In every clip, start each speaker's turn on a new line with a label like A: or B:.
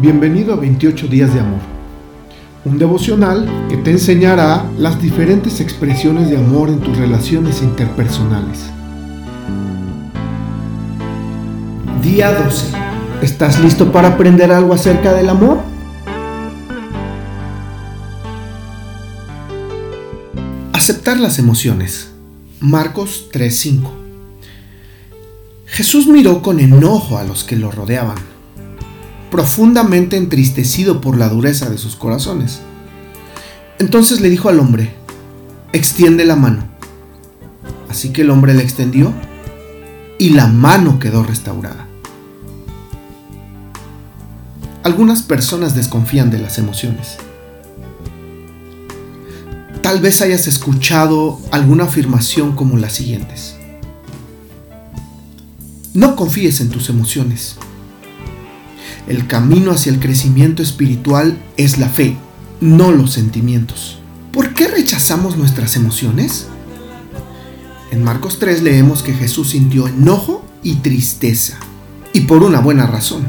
A: Bienvenido a 28 días de amor, un devocional que te enseñará las diferentes expresiones de amor en tus relaciones interpersonales. Día 12. ¿Estás listo para aprender algo acerca del amor? Aceptar las emociones. Marcos 3:5. Jesús miró con enojo a los que lo rodeaban profundamente entristecido por la dureza de sus corazones. Entonces le dijo al hombre, extiende la mano. Así que el hombre la extendió y la mano quedó restaurada. Algunas personas desconfían de las emociones. Tal vez hayas escuchado alguna afirmación como las siguientes. No confíes en tus emociones. El camino hacia el crecimiento espiritual es la fe, no los sentimientos. ¿Por qué rechazamos nuestras emociones? En Marcos 3 leemos que Jesús sintió enojo y tristeza, y por una buena razón.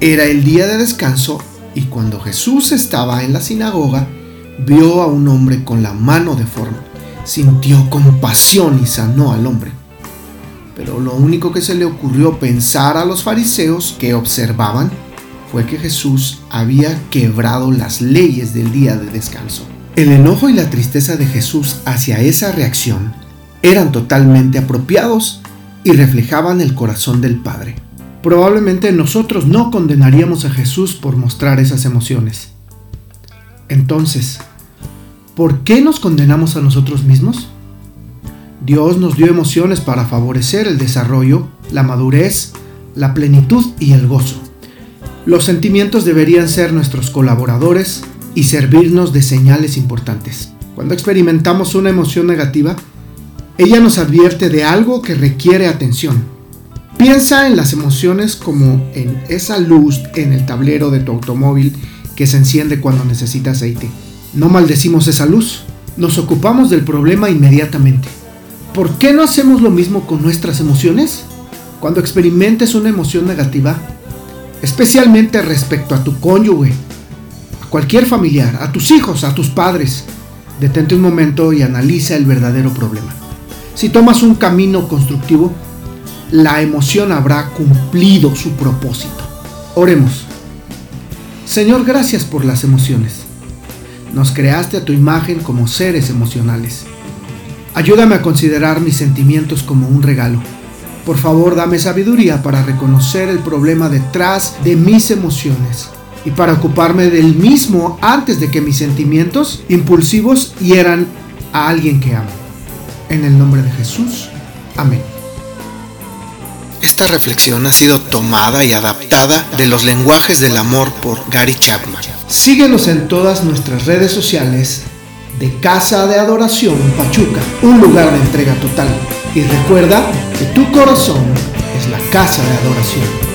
A: Era el día de descanso y cuando Jesús estaba en la sinagoga, vio a un hombre con la mano deforme. Sintió compasión y sanó al hombre. Pero lo único que se le ocurrió pensar a los fariseos que observaban fue que Jesús había quebrado las leyes del día de descanso. El enojo y la tristeza de Jesús hacia esa reacción eran totalmente apropiados y reflejaban el corazón del Padre. Probablemente nosotros no condenaríamos a Jesús por mostrar esas emociones. Entonces, ¿por qué nos condenamos a nosotros mismos? Dios nos dio emociones para favorecer el desarrollo, la madurez, la plenitud y el gozo. Los sentimientos deberían ser nuestros colaboradores y servirnos de señales importantes. Cuando experimentamos una emoción negativa, ella nos advierte de algo que requiere atención. Piensa en las emociones como en esa luz en el tablero de tu automóvil que se enciende cuando necesita aceite. No maldecimos esa luz, nos ocupamos del problema inmediatamente. ¿Por qué no hacemos lo mismo con nuestras emociones? Cuando experimentes una emoción negativa, especialmente respecto a tu cónyuge, a cualquier familiar, a tus hijos, a tus padres. Detente un momento y analiza el verdadero problema. Si tomas un camino constructivo, la emoción habrá cumplido su propósito. Oremos. Señor, gracias por las emociones. Nos creaste a tu imagen como seres emocionales. Ayúdame a considerar mis sentimientos como un regalo por favor, dame sabiduría para reconocer el problema detrás de mis emociones y para ocuparme del mismo antes de que mis sentimientos impulsivos hieran a alguien que amo. En el nombre de Jesús. Amén. Esta reflexión ha sido tomada y adaptada de los lenguajes del amor por Gary Chapman. Síguenos en todas nuestras redes sociales de Casa de Adoración Pachuca, un lugar de entrega total. Y recuerda tu corazón es la casa de adoración.